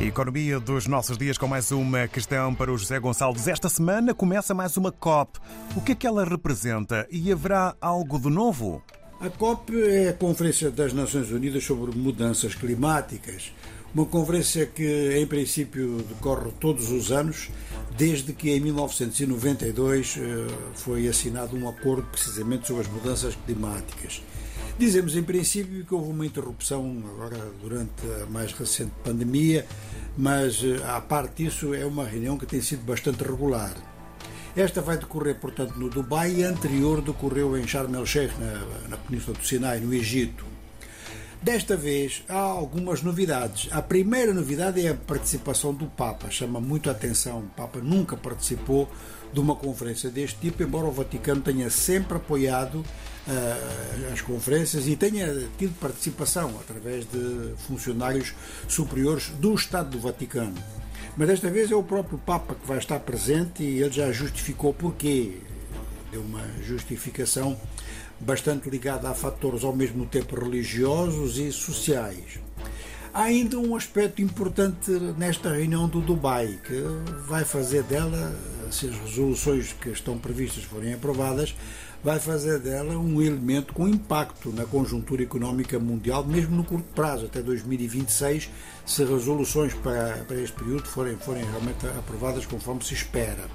Economia dos nossos dias com mais uma questão para o José Gonçalves. Esta semana começa mais uma COP. O que é que ela representa e haverá algo de novo? A COP é a Conferência das Nações Unidas sobre Mudanças Climáticas. Uma conferência que, em princípio, decorre todos os anos, desde que em 1992 eh, foi assinado um acordo precisamente sobre as mudanças climáticas. Dizemos em princípio que houve uma interrupção agora durante a mais recente pandemia, mas à eh, parte disso é uma reunião que tem sido bastante regular. Esta vai decorrer, portanto, no Dubai e anterior decorreu em Sharm el-Sheikh, na, na Península do Sinai, no Egito. Desta vez há algumas novidades. A primeira novidade é a participação do Papa. Chama muito a atenção. O Papa nunca participou de uma conferência deste tipo, embora o Vaticano tenha sempre apoiado uh, as conferências e tenha tido participação através de funcionários superiores do Estado do Vaticano. Mas desta vez é o próprio Papa que vai estar presente e ele já justificou porquê. Deu uma justificação bastante ligada a fatores ao mesmo tempo religiosos e sociais. Há ainda um aspecto importante nesta reunião do Dubai, que vai fazer dela, se as resoluções que estão previstas forem aprovadas, vai fazer dela um elemento com impacto na conjuntura económica mundial, mesmo no curto prazo, até 2026, se resoluções para, para este período forem, forem realmente aprovadas conforme se espera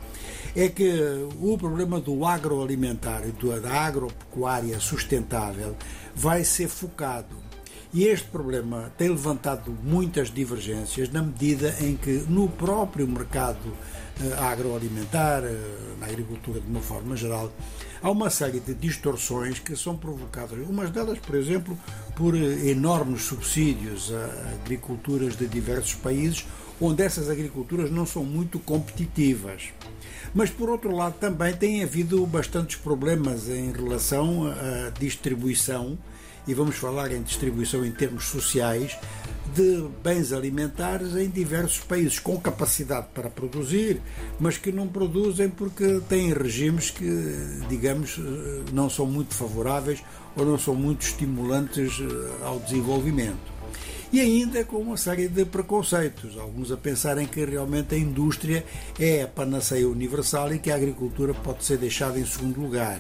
é que o problema do agroalimentar e da agropecuária sustentável vai ser focado. E este problema tem levantado muitas divergências na medida em que no próprio mercado eh, agroalimentar, eh, na agricultura de uma forma geral, há uma série de distorções que são provocadas, umas delas, por exemplo, por eh, enormes subsídios a agriculturas de diversos países, onde essas agriculturas não são muito competitivas. Mas, por outro lado, também tem havido bastantes problemas em relação à distribuição, e vamos falar em distribuição em termos sociais, de bens alimentares em diversos países com capacidade para produzir, mas que não produzem porque têm regimes que, digamos, não são muito favoráveis ou não são muito estimulantes eh, ao desenvolvimento e ainda com uma série de preconceitos, alguns a pensarem que realmente a indústria é a panaceia universal e que a agricultura pode ser deixada em segundo lugar.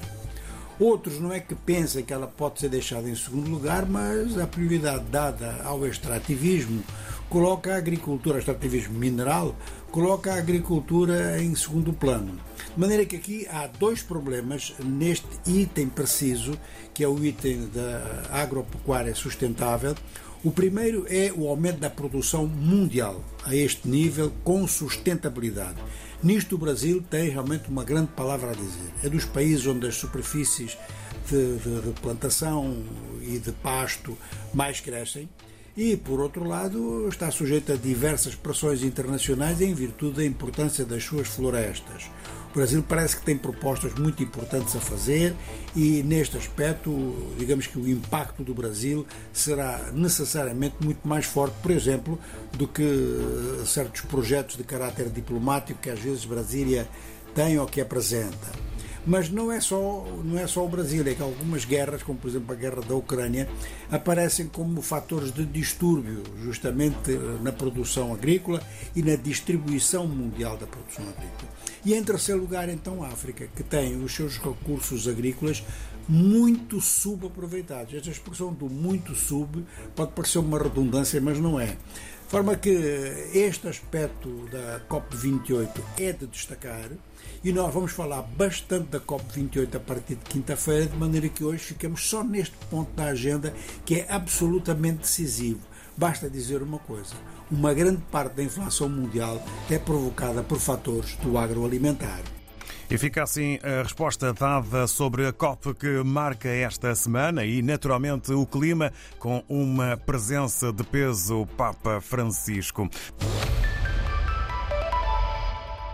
Outros não é que pensem que ela pode ser deixada em segundo lugar, mas a prioridade dada ao extrativismo coloca a agricultura, extrativismo mineral, coloca a agricultura em segundo plano. De maneira que aqui há dois problemas neste item preciso, que é o item da agropecuária sustentável. O primeiro é o aumento da produção mundial a este nível com sustentabilidade. Nisto o Brasil tem realmente uma grande palavra a dizer. É dos países onde as superfícies de, de, de plantação e de pasto mais crescem e, por outro lado, está sujeito a diversas pressões internacionais em virtude da importância das suas florestas. O Brasil parece que tem propostas muito importantes a fazer e, neste aspecto, digamos que o impacto do Brasil será necessariamente muito mais forte, por exemplo, do que eh, certos projetos de caráter diplomático que às vezes Brasília tem ou que apresenta. Mas não é só não é só o Brasil, é que algumas guerras, como por exemplo a guerra da Ucrânia, aparecem como fatores de distúrbio, justamente eh, na produção agrícola e na distribuição mundial da produção agrícola. E em terceiro lugar, então, a África, que tem os seus recursos agrícolas muito subaproveitados. Esta expressão do muito sub pode parecer uma redundância, mas não é. De forma que este aspecto da COP28 é de destacar e nós vamos falar bastante da COP28 a partir de quinta-feira, de maneira que hoje ficamos só neste ponto da agenda que é absolutamente decisivo. Basta dizer uma coisa: uma grande parte da inflação mundial é provocada por fatores do agroalimentar. E fica assim a resposta dada sobre a COP que marca esta semana e, naturalmente, o clima com uma presença de peso Papa Francisco.